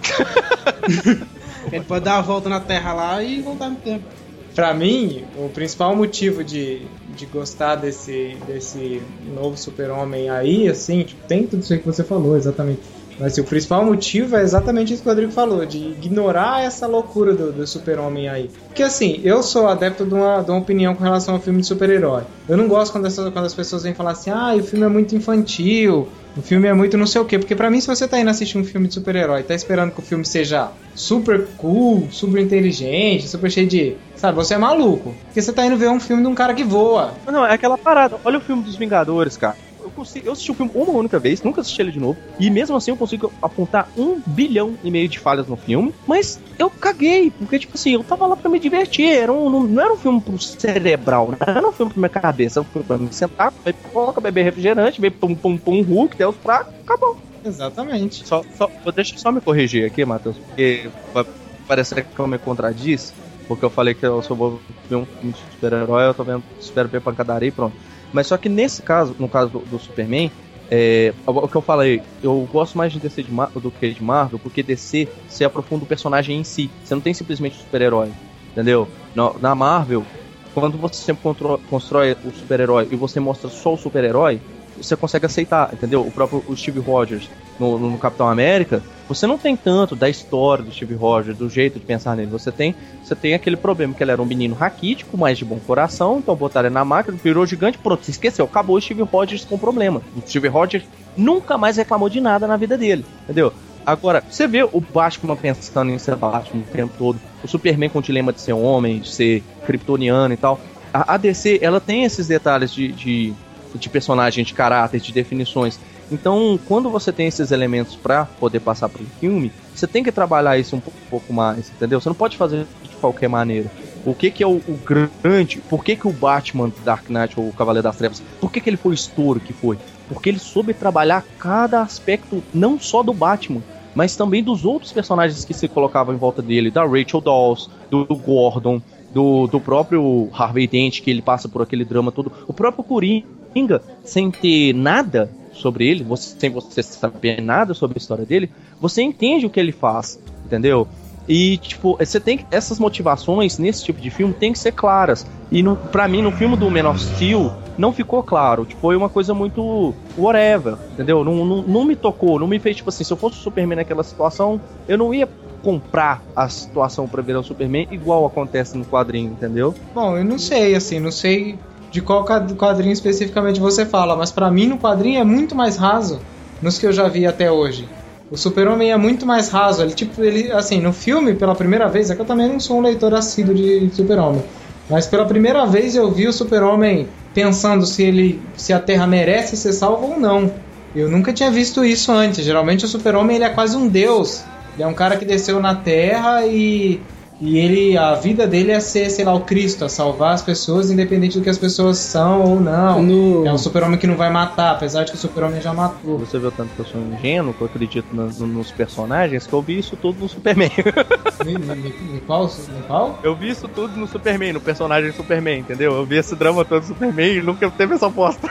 (laughs) ele pode dar a volta na Terra lá e voltar no tempo. Pra mim, o principal motivo de, de gostar desse, desse novo super-homem aí, assim, tipo, tem tudo isso aí que você falou, exatamente. Mas assim, o principal motivo é exatamente isso que o Rodrigo falou, de ignorar essa loucura do, do super-homem aí. Porque assim, eu sou adepto de uma, de uma opinião com relação ao filme de super-herói. Eu não gosto quando, essas, quando as pessoas vêm falar assim, ah, o filme é muito infantil, o filme é muito não sei o quê. Porque pra mim, se você tá indo assistir um filme de super-herói tá esperando que o filme seja super cool, super inteligente, super cheio de. Sabe, você é maluco. Porque você tá indo ver um filme de um cara que voa. Não, é aquela parada. Olha o filme dos Vingadores, cara. Eu, consigo, eu assisti o filme uma única vez, nunca assisti ele de novo. E mesmo assim eu consigo apontar um bilhão e meio de falhas no filme. Mas eu caguei, porque, tipo assim, eu tava lá pra me divertir. Era um, não, não era um filme pro cerebral, não era um filme pra minha cabeça. Era um filme pra me sentar, coloca, beber refrigerante, beber pum pum pum Hulk, Deus pra. Acabou. Exatamente. Só, só, deixa eu só me corrigir aqui, Matheus, porque vai parecer que eu me contradiz. Porque eu falei que eu só vou ver um filme de super-herói, eu tô vendo ver pancadaria e pronto. Mas só que nesse caso, no caso do, do Superman, é, o que eu falei, eu gosto mais de DC de do que de Marvel, porque DC você aprofunda o personagem em si. Você não tem simplesmente o super-herói, entendeu? Na, na, Marvel, quando você sempre constrói o super-herói e você mostra só o super-herói, você consegue aceitar, entendeu? O próprio o Steve Rogers no, no, Capitão América, você não tem tanto da história do Steve Rogers, do jeito de pensar nele. Você tem, você tem aquele problema que ele era um menino raquítico, mas de bom coração, então botaram ele na máquina, virou gigante, pronto, se esqueceu, acabou o Steve Rogers com problema. O Steve Rogers nunca mais reclamou de nada na vida dele, entendeu? Agora, você vê o Batman pensando em ser Batman o tempo todo, o Superman com o dilema de ser homem, de ser kryptoniano e tal. A, a DC, ela tem esses detalhes de, de de personagem, de caráter, de definições. Então, quando você tem esses elementos para poder passar para o filme, você tem que trabalhar isso um pouco mais, entendeu? Você não pode fazer de qualquer maneira. O que, que é o, o grande. Por que, que o Batman Dark Knight, ou o Cavaleiro das Trevas, por que, que ele foi o estouro que foi? Porque ele soube trabalhar cada aspecto, não só do Batman, mas também dos outros personagens que se colocavam em volta dele, da Rachel Dawes, do, do Gordon, do, do próprio Harvey Dent, que ele passa por aquele drama todo, o próprio Coringa, sem ter nada sobre ele, você, sem você saber nada sobre a história dele, você entende o que ele faz, entendeu? E, tipo, você tem essas motivações nesse tipo de filme tem que ser claras. E no, pra mim, no filme do Man of Steel, não ficou claro. Tipo, foi uma coisa muito whatever, entendeu? Não, não, não me tocou, não me fez, tipo assim, se eu fosse o Superman naquela situação, eu não ia comprar a situação para virar o Superman igual acontece no quadrinho, entendeu? Bom, eu não sei, assim, não sei de qual quadrinho especificamente você fala, mas para mim no quadrinho é muito mais raso nos que eu já vi até hoje. O Super-Homem é muito mais raso. Ele, tipo, ele, assim, no filme, pela primeira vez, é que eu também não sou um leitor assíduo de Super-Homem. Mas pela primeira vez eu vi o Super-Homem pensando se ele se a Terra merece ser salva ou não. Eu nunca tinha visto isso antes. Geralmente o Super-Homem ele é quase um deus. Ele é um cara que desceu na Terra e e ele a vida dele é ser, sei lá, o Cristo, a salvar as pessoas independente do que as pessoas são ou não. No- É um Super-Homem que não vai matar, apesar de que o Super-Homem já matou. Você viu tanto que eu sou ingênuo, que eu acredito no- no- nos personagens, que eu vi isso tudo no Superman. Em- qual? Em qual? eu vi isso tudo no Superman, no personagem Superman, entendeu? Eu vi esse drama todo no Superman e nunca teve essa aposta.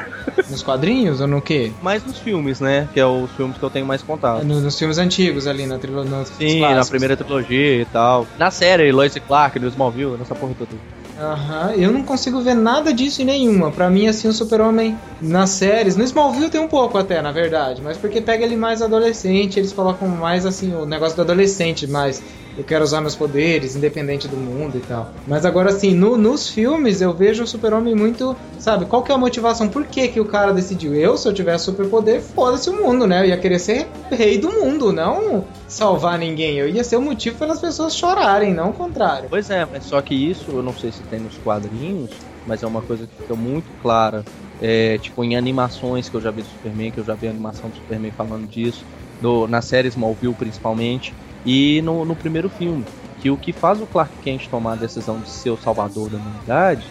Nos quadrinhos ou no quê? Mas nos filmes, né? Que é os filmes que eu tenho mais contato. No- Nos filmes antigos ali, na trilogia. Sim, na primeira trilogia e tal. Na série, Lois e Clark, no Smallville, nessa porra toda. Aham, eu não consigo ver nada disso em nenhuma. Pra mim, assim, o Super-Homem nas séries, no Smallville tem um pouco até, na verdade, mas porque pega ele mais adolescente, eles colocam mais assim o negócio do adolescente, mais eu quero usar meus poderes, independente do mundo e tal. Mas agora, assim, no- nos filmes eu vejo o Super-Homem muito, sabe, qual que é a motivação? Por que, que o cara decidiu? Eu, se eu tivesse superpoder, foda-se o mundo, né? Eu ia querer ser rei do mundo, não salvar ninguém. Eu ia ser o motivo pelas pessoas chorarem, não o contrário. Pois é, mas só que isso, eu não sei se tem nos quadrinhos, mas é uma coisa que fica muito clara. É, tipo, em animações que eu já vi do Superman, que eu já vi animação do Superman falando disso, no, na série Smallville principalmente, e no, no primeiro filme. Que o que faz o Clark Kent tomar a decisão de ser o salvador da humanidade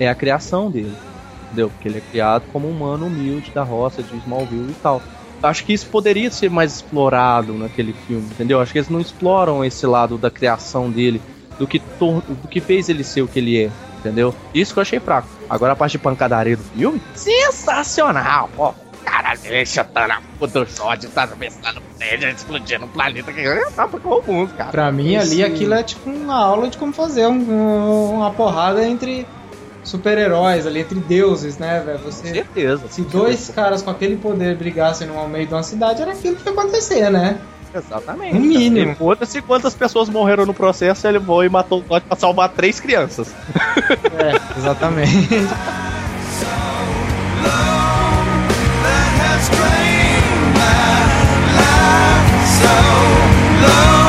é a criação dele. Entendeu? Porque ele é criado como um humano humilde da roça de Smallville e tal. Acho que isso poderia ser mais explorado naquele filme, entendeu? Acho que eles não exploram esse lado da criação dele, do que, do que fez ele ser o que ele é, entendeu? Isso que eu achei fraco. Agora a parte de pancadaria do filme, sensacional, pô. Caralho, ele chutando a puta do shot, tá pensando nele, explodindo o planeta, que tá pra o mundo, cara. Pra mim, ali, Esse- aquilo é tipo uma aula de como fazer um- um- uma porrada entre super-heróis, ali, entre deuses, né, velho? Com Você. certeza. Se dois caras com aquele poder brigassem no meio de uma cidade, era aquilo que ia acontecer, né? Exatamente. No mínimo. E Foda-se quantas pessoas morreram no processo, ele foi e matou o Todd pra salvar três crianças. É, exatamente. (laughs) so low.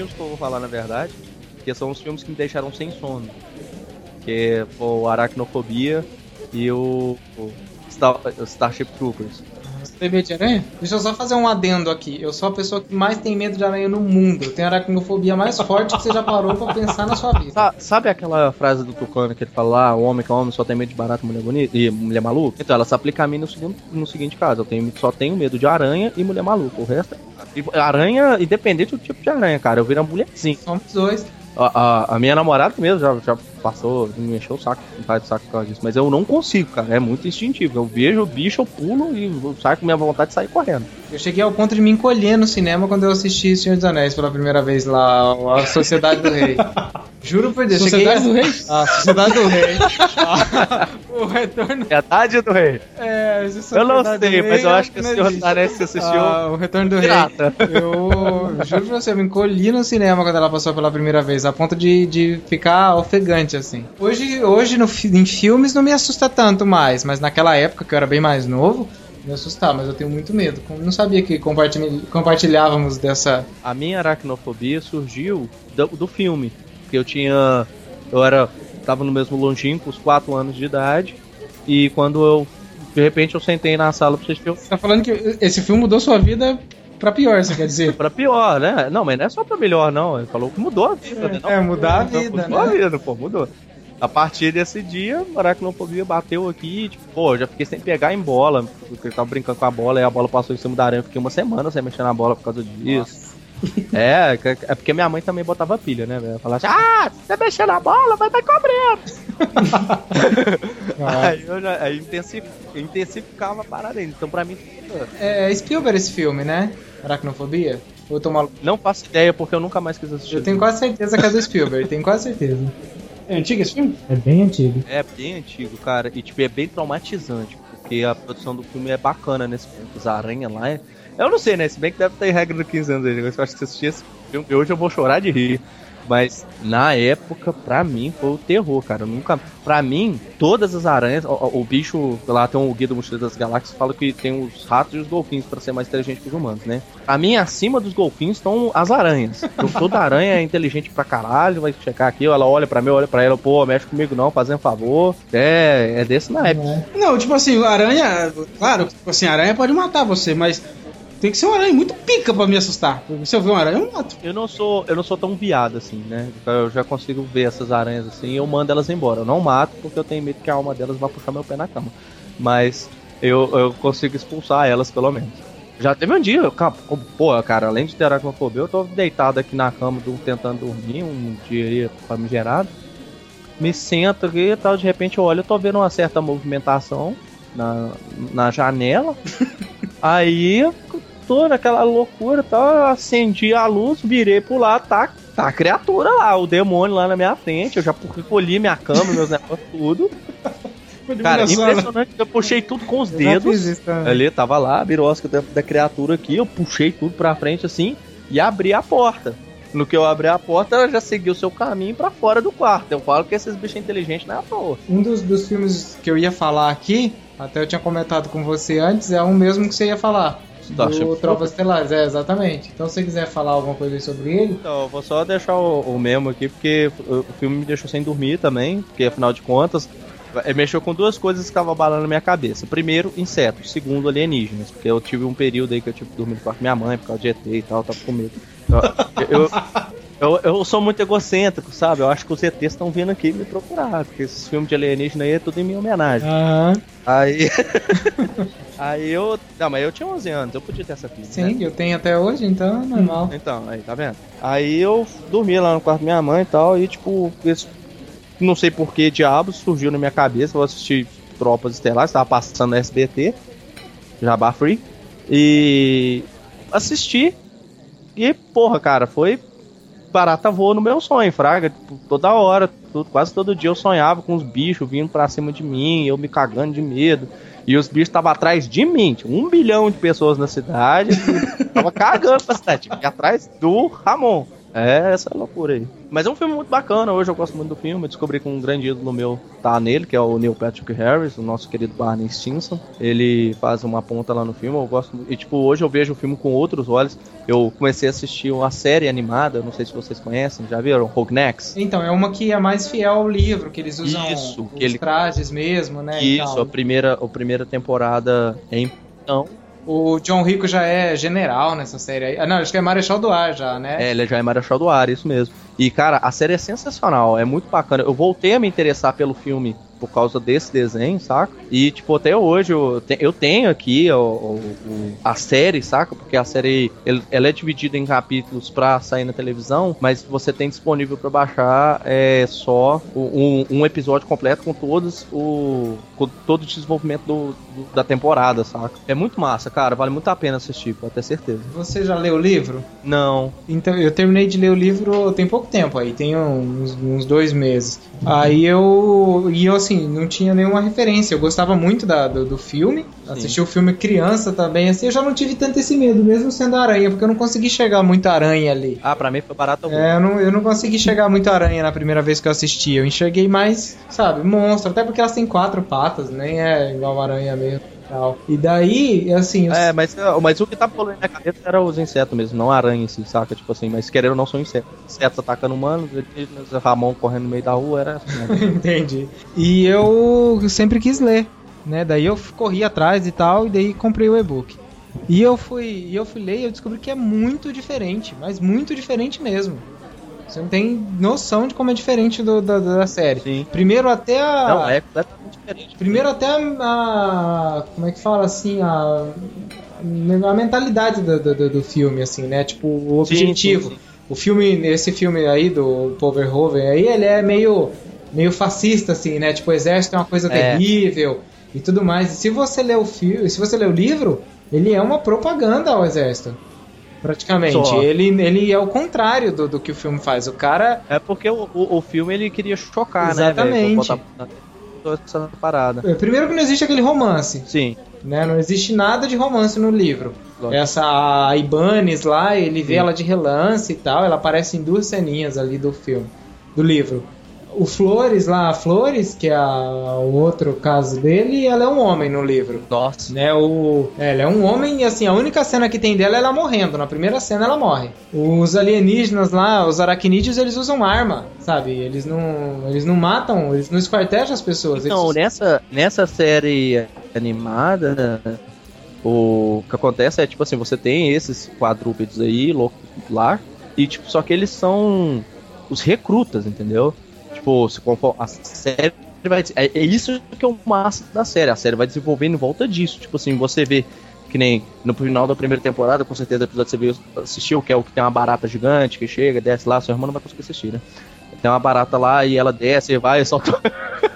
Filmes que eu vou falar, na verdade, que são os filmes que me deixaram sem sono. Que é o Aracnofobia e o, o Star- Starship Troopers. Medo de aranha? Deixa eu só fazer um adendo aqui. Eu sou a pessoa que mais tem medo de aranha no mundo. Eu tenho a aracnofobia mais forte que você já parou pra pensar na sua vida. Sa- Sabe aquela frase do Tucano que ele fala lá, o homem que é homem só tem medo de barato e mulher bonita e mulher maluca? Então ela se aplica a mim no, segundo, no seguinte caso, eu tenho, só tenho medo de aranha e mulher maluca, o resto é... Aranha, independente do tipo de aranha, cara, eu viro uma mulherzinha. Somos dois. A, a, a minha namorada mesmo já, já passou, me encheu o saco, me faz o saco por causa disso. Mas eu não consigo, cara. É muito instintivo. Eu vejo o bicho, eu pulo e saio com minha vontade de sair correndo. Eu cheguei ao ponto de me encolher no cinema quando eu assisti Senhor dos Anéis pela primeira vez lá, a Sociedade do Rei. (laughs) Juro por Deus, Sociedade cheguei do. Rei? A Sociedade do Rei. Ah, (laughs) o retorno. É a tarde do rei. É, Eu não do sei, Rei, mas eu acho que o Senhor dos Anéis você assistiu. Ah, o Retorno do Rei. Pirata. Eu juro pra você, eu me encolhi no cinema quando ela passou pela primeira vez, a ponto de, de ficar ofegante, assim. Hoje, hoje no, em filmes não me assusta tanto mais, mas naquela época, que eu era bem mais novo, me assustava, mas eu tenho muito medo. Não sabia que compartilhávamos dessa. A minha aracnofobia surgiu do, do filme. Porque eu tinha. Eu era. Tava no mesmo longínquo, os 4 anos de idade. E quando eu. De repente eu sentei na sala pra assistir o Você tá falando que esse filme mudou sua vida pra pior, você quer dizer? (laughs) Pra pior, né? Não, mas não é só pra melhor, não. Ele falou que mudou a vida, né? Não, É, mudar a vida, mudou a né? vida, pô, mudou. A partir desse dia, a aracnofobia bateu aqui, tipo, pô, eu já fiquei sem pegar em bola, porque eu tava brincando com a bola e a bola passou em cima da aranha, eu fiquei uma semana sem mexer na bola por causa disso. É, é porque minha mãe também botava pilha, né? Ela falava assim, ah, você mexer na bola, vai estar cobrando. (laughs) aí eu já aí intensif, intensificava a parada ainda. Então pra mim. É Spielberg esse filme, né? Aracnofobia? Ou eu tô maluco? Não faço ideia porque eu nunca mais quis assistir. Eu tenho quase certeza que é do Spielberg, tenho quase certeza. É antigo esse filme? É bem antigo. É bem antigo, cara. E tipo, é bem traumatizante. Porque a produção do filme é bacana nesse ponto. Os aranha lá. É... Eu não sei, né? Se bem que deve ter regra do 15 anos aí. Eu acho que se assistir esse filme hoje eu vou chorar de rir. Mas na época, pra mim, foi o terror, cara. Eu nunca. Pra mim, todas as aranhas. O, o bicho, lá tem um guia do Mochileiro das Galáxias fala que tem os ratos e os golfinhos pra ser mais inteligente que os humanos, né? Pra mim, acima dos golfinhos estão as aranhas. Então, toda aranha é inteligente pra caralho, vai checar aqui, ela olha pra mim, olha pra ela, pô, mexe comigo não, fazendo favor. É, é desse na época. Não, tipo assim, aranha. Claro, tipo assim, aranha pode matar você, mas tem que ser uma aranha muito pica pra me assustar. Porque se eu ver uma aranha, eu mato. Eu não sou, eu não sou tão viado assim, né? Eu já consigo ver essas aranhas assim e eu mando elas embora. Eu não mato porque eu tenho medo que a alma delas vá puxar meu pé na cama. Mas eu, eu consigo expulsar elas pelo menos. Já teve um dia, pô, cara, além de ter aracnofobia, eu tô deitado aqui na cama tentando dormir, um dia famigerado. Me sento aqui e tal, de repente eu olho, eu tô vendo uma certa movimentação na, na janela. (laughs) Aí naquela loucura, tá? Acendi a luz, virei pro lado, tá, tá a criatura lá, o demônio lá na minha frente. Eu já recolhi minha cama, meus negócios, tudo. (laughs) Cara, impressionante, eu puxei tudo com os dedos. Isso, ali, tava lá, a birosca da, da criatura aqui, eu puxei tudo pra frente assim e abri a porta. No que eu abri a porta, ela já seguiu o seu caminho para fora do quarto. Eu falo que esses bichos inteligentes não é à toa. Um dos, dos filmes que eu ia falar aqui, até eu tinha comentado com você antes, é o mesmo que você ia falar. Starship do Tropas Estelares, é, exatamente. Então, se você quiser falar alguma coisa sobre ele. Então, eu vou só deixar o, o memo aqui, porque o filme me deixou sem dormir também, porque afinal de contas, ele mexeu com duas coisas que estavam abalando na minha cabeça. Primeiro, insetos. Segundo, alienígenas. Porque eu tive um período aí que eu tive que dormir com a minha mãe por causa de ET e tal, tava com medo. Eu, eu, eu, eu, sou muito egocêntrico, sabe? Eu acho que os ETs estão vindo aqui me procurar, porque esses filmes de alienígena aí é tudo em minha homenagem. Uhum. Aí. (laughs) aí eu. Não, mas eu tinha 11 anos, eu podia ter essa filha. Sim, né? eu tenho até hoje, então é normal. Então, aí, tá vendo? Aí eu dormi lá no quarto da minha mãe e tal, e tipo, esse, não sei por que diabos surgiu na minha cabeça, eu assisti Tropas Estelares, tava passando no SBT, Jabá Free, e assisti. E, porra, cara, foi barata voa no meu sonho, fraga. Tipo, toda hora, tudo, quase todo dia eu sonhava com os bichos vindo pra cima de mim, eu me cagando de medo. E os bichos estavam atrás de mim. Tinha um bilhão de pessoas na cidade. (laughs) tava cagando pra cidade. Tipo, atrás do Ramon. É essa loucura aí. Mas é um filme muito bacana, hoje eu gosto muito do filme. Eu descobri que um grande ídolo meu tá nele, que é o Neil Patrick Harris, o nosso querido Barney Stinson. Ele faz uma ponta lá no filme, eu gosto muito. E tipo, hoje eu vejo o filme com outros olhos. Eu comecei a assistir uma série animada, não sei se vocês conhecem, já viram? Rogue Necks? Então, é uma que é mais fiel ao livro, que eles usam Isso, os ele... trajes mesmo, né? Isso, a primeira, a primeira temporada é então o John Rico já é general nessa série aí. Ah, não, acho que é Marechal do Ar já, né? É, ele já é Marechal do Ar, isso mesmo. E, cara, a série é sensacional, é muito bacana. Eu voltei a me interessar pelo filme por causa desse desenho, saca? E, tipo, até hoje eu, te, eu tenho aqui o, o, a série, saca? Porque a série ele, ela é dividida em capítulos pra sair na televisão, mas você tem disponível para baixar é, só um, um, episódio completo com todos o com todo o desenvolvimento do, do, da temporada, saca? É muito massa, cara, vale muito a pena assistir, pode ter certeza. Você já leu o livro? Não. Então, eu terminei de ler o livro tem pouco tempo aí, tem uns, uns dois meses. Aí eu. E eu, assim, não tinha nenhuma referência. Eu gostava muito da, do, do filme. Sim. Assisti o filme criança também, assim, eu já não tive tanto esse medo, mesmo sendo aranha, porque eu não consegui chegar muito aranha ali. Ah, pra mim foi barato É, eu não, eu não consegui chegar muito aranha na primeira vez que eu assisti. Eu enxerguei mais, sabe, monstro. Até porque elas têm quatro patas, nem é igual uma aranha mesmo. E daí, assim. Eu... É, mas, mas o que tava falando na cabeça era os insetos mesmo, não aranha assim, saca? Tipo assim, mas querendo ou não são insetos. Insetos atacando humanos, Ramon correndo no meio da rua, era assim. Né? (laughs) Entendi. E eu sempre quis ler, né? Daí eu corri atrás e tal, e daí comprei o e-book. E eu fui, eu fui ler e eu descobri que é muito diferente, mas muito diferente mesmo. Você não tem noção de como é diferente do, da, da série. Sim. Primeiro até a. Não, é completamente diferente. Primeiro até a, a, Como é que fala assim? A. a mentalidade do, do, do filme, assim, né? Tipo, o objetivo. Sim, sim. O filme, esse filme aí do Paul Verhoeven aí, ele é meio, meio fascista, assim, né? Tipo, o exército é uma coisa É. terrível e tudo mais. E se você ler o filme, se você ler o livro, ele é uma propaganda ao exército. Praticamente. Só. Ele, ele é o contrário do, do que o filme faz. O cara. É porque o, o, o filme ele queria chocar, Exatamente. né, velho? Botar toda essa parada. Primeiro que não existe aquele romance. Sim. né? Não existe nada de romance no livro. Lógico. Essa a Ibanez lá, ele vê Sim. ela de relance e tal, ela aparece em duas ceninhas ali do filme, do livro. O Flores lá, a Flores, que é a- o outro caso dele, ela é um homem no livro. Nossa. Né, o, é, ela é um homem e assim, a única cena que tem dela é ela morrendo. Na primeira cena ela morre. Os alienígenas lá, os aracnídeos, eles usam arma, sabe? Eles não, eles não matam, eles não esquartejam as pessoas. Então, eles, nessa, nessa série animada, o que acontece é, tipo assim, você tem esses quadrúpedes aí, loucos lá, e tipo, só que eles são os recrutas, entendeu? Tipo, se conforme a série vai... É, é isso que é o massa da série, a série vai desenvolvendo em volta disso, tipo assim, você vê que nem no final da primeira temporada, com certeza o episódio que você assistiu, que é o que tem uma barata gigante que chega, desce lá, sua irmã não vai conseguir assistir, né? Tem uma barata lá e ela desce, vai e solta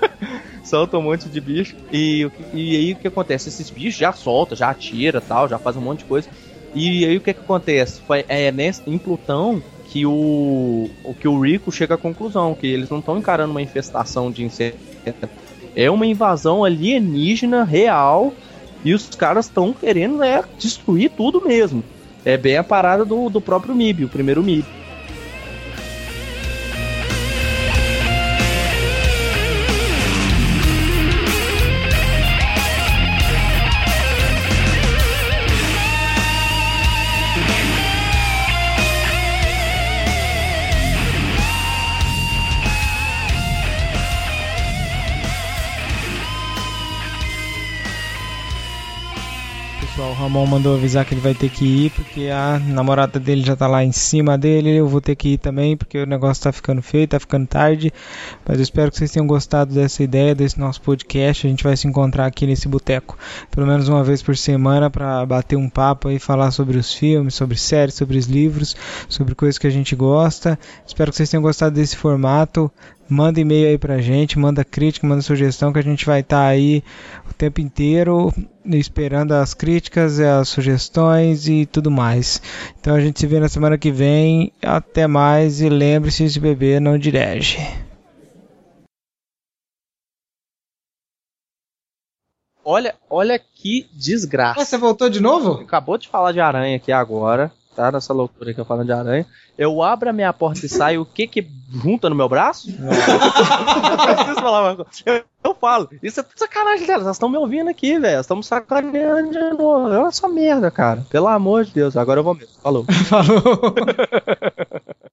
(laughs) solta um monte de bicho. E, e aí o que acontece? Esses bichos já soltam, já atira tal, já faz um monte de coisa. E aí o que, que acontece? Foi, é nesse, em Plutão que o, que o Rico chega à conclusão, que eles não estão encarando uma infestação de inseto. É uma invasão alienígena real e os caras estão querendo é, destruir tudo mesmo. É bem a parada do, do próprio MIB, o primeiro MIB. Ramon mandou avisar que ele vai ter que ir porque a namorada dele já tá lá em cima dele. Eu vou ter que ir também porque o negócio tá ficando feio, tá ficando tarde. Mas eu espero que vocês tenham gostado dessa ideia, desse nosso podcast. A gente vai se encontrar aqui nesse boteco pelo menos uma vez por semana para bater um papo e falar sobre os filmes, sobre séries, sobre os livros, sobre coisas que a gente gosta. Espero que vocês tenham gostado desse formato. Manda e-mail aí pra gente, manda crítica, manda sugestão que a gente vai estar aí o tempo inteiro esperando as críticas, as sugestões e tudo mais. Então a gente se vê na semana que vem. Até mais e lembre-se de beber não dirige. Olha, olha que desgraça. você voltou de novo? Acabou de falar de aranha aqui agora, tá? Nessa loucura que eu falando de aranha. Eu abro a minha porta e saio, o que que junta no meu braço? (laughs) Eu preciso falar uma coisa. Eu, eu falo, isso é sacanagem delas, elas estão me ouvindo aqui, velho. Elas estão me sacaneando de novo. É essa merda, cara. Pelo amor de Deus, agora eu vou mesmo. Falou. (laughs) Falou. (laughs)